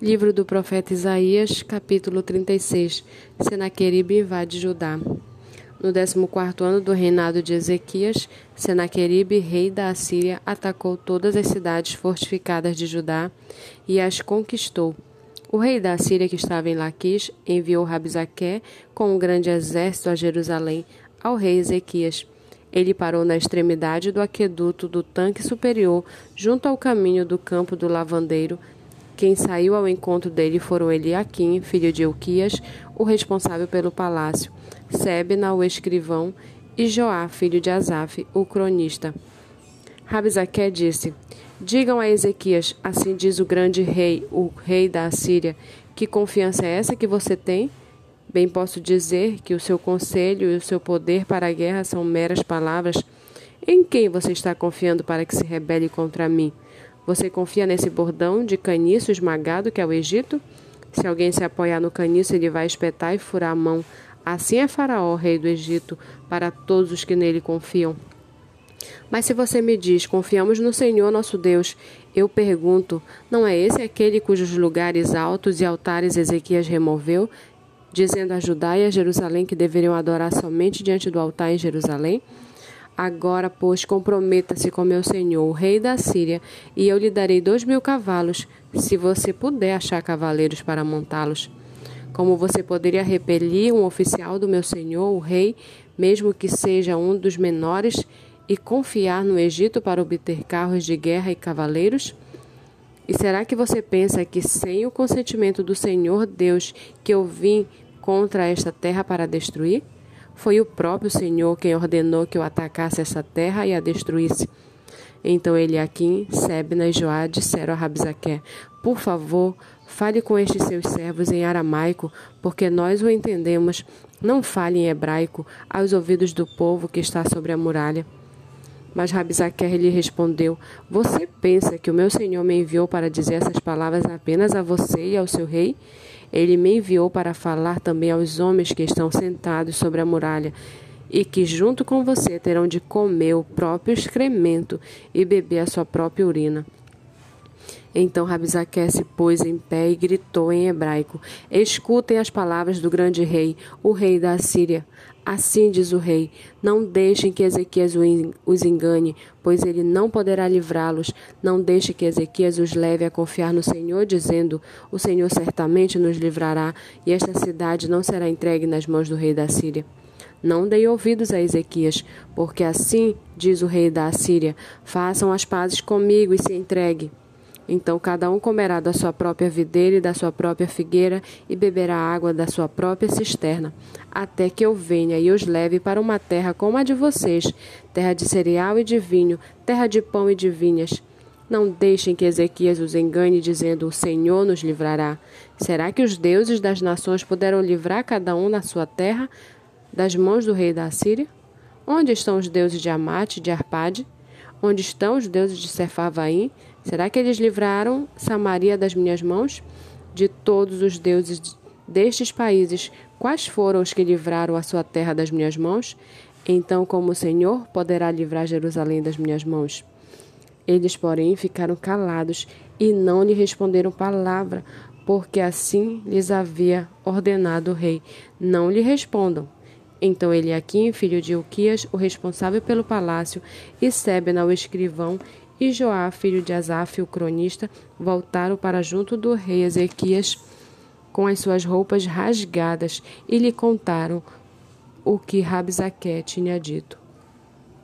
Livro do profeta Isaías, capítulo 36. Senaqueribe invade Judá. No 14 ano do reinado de Ezequias, Senaqueribe, rei da Assíria, atacou todas as cidades fortificadas de Judá e as conquistou. O rei da Assíria, que estava em Laquis, enviou Rabzaqué com um grande exército a Jerusalém ao rei Ezequias. Ele parou na extremidade do aqueduto do tanque superior, junto ao caminho do campo do lavandeiro, quem saiu ao encontro dele foram Eliaquim, filho de Euquias, o responsável pelo palácio, Sebna, o escrivão, e Joá, filho de Asaf, o cronista. Rabzaqué disse: Digam a Ezequias, assim diz o grande rei, o rei da Assíria, que confiança é essa que você tem? Bem posso dizer que o seu conselho e o seu poder para a guerra são meras palavras. Em quem você está confiando para que se rebele contra mim? Você confia nesse bordão de caniço esmagado que é o Egito? Se alguém se apoiar no caniço, ele vai espetar e furar a mão. Assim é Faraó, rei do Egito, para todos os que nele confiam. Mas se você me diz, confiamos no Senhor nosso Deus, eu pergunto, não é esse aquele cujos lugares altos e altares Ezequias removeu, dizendo a Judá e a Jerusalém que deveriam adorar somente diante do altar em Jerusalém? Agora, pois, comprometa-se com meu senhor, o rei da Síria, e eu lhe darei dois mil cavalos, se você puder achar cavaleiros para montá-los. Como você poderia repelir um oficial do meu senhor, o rei, mesmo que seja um dos menores, e confiar no Egito para obter carros de guerra e cavaleiros? E será que você pensa que, sem o consentimento do Senhor Deus, que eu vim contra esta terra para destruir? Foi o próprio Senhor quem ordenou que eu atacasse essa terra e a destruísse. Então Eliakim, Sebna e Joá disseram a Rabzaqué, Por favor, fale com estes seus servos em aramaico, porque nós o entendemos. Não fale em hebraico aos ouvidos do povo que está sobre a muralha. Mas Rabzaqué lhe respondeu: Você pensa que o meu senhor me enviou para dizer essas palavras apenas a você e ao seu rei? Ele me enviou para falar também aos homens que estão sentados sobre a muralha e que junto com você terão de comer o próprio excremento e beber a sua própria urina. Então Rabizaque se pôs em pé e gritou em hebraico: Escutem as palavras do grande rei, o rei da Assíria. Assim diz o rei: Não deixem que Ezequias os engane, pois ele não poderá livrá-los. Não deixe que Ezequias os leve a confiar no Senhor, dizendo: O Senhor certamente nos livrará, e esta cidade não será entregue nas mãos do rei da Síria. Não dei ouvidos a Ezequias, porque assim diz o rei da Assíria: Façam as pazes comigo e se entregue. Então cada um comerá da sua própria videira e da sua própria figueira e beberá água da sua própria cisterna, até que eu venha e os leve para uma terra como a de vocês, terra de cereal e de vinho, terra de pão e de vinhas. Não deixem que Ezequias os engane, dizendo: O Senhor nos livrará. Será que os deuses das nações puderam livrar cada um na sua terra das mãos do rei da Assíria? Onde estão os deuses de Amate de Arpade? Onde estão os deuses de Sefarvaim? Será que eles livraram Samaria das minhas mãos? De todos os deuses destes países, quais foram os que livraram a sua terra das minhas mãos? Então, como o Senhor poderá livrar Jerusalém das minhas mãos? Eles, porém, ficaram calados e não lhe responderam palavra, porque assim lhes havia ordenado o rei: não lhe respondam. Então Eliaquim, filho de Uquias, o responsável pelo palácio, e Sebna, o escrivão, e Joá, filho de Asaf, o cronista, voltaram para junto do rei Ezequias com as suas roupas rasgadas e lhe contaram o que Rabzaque tinha dito.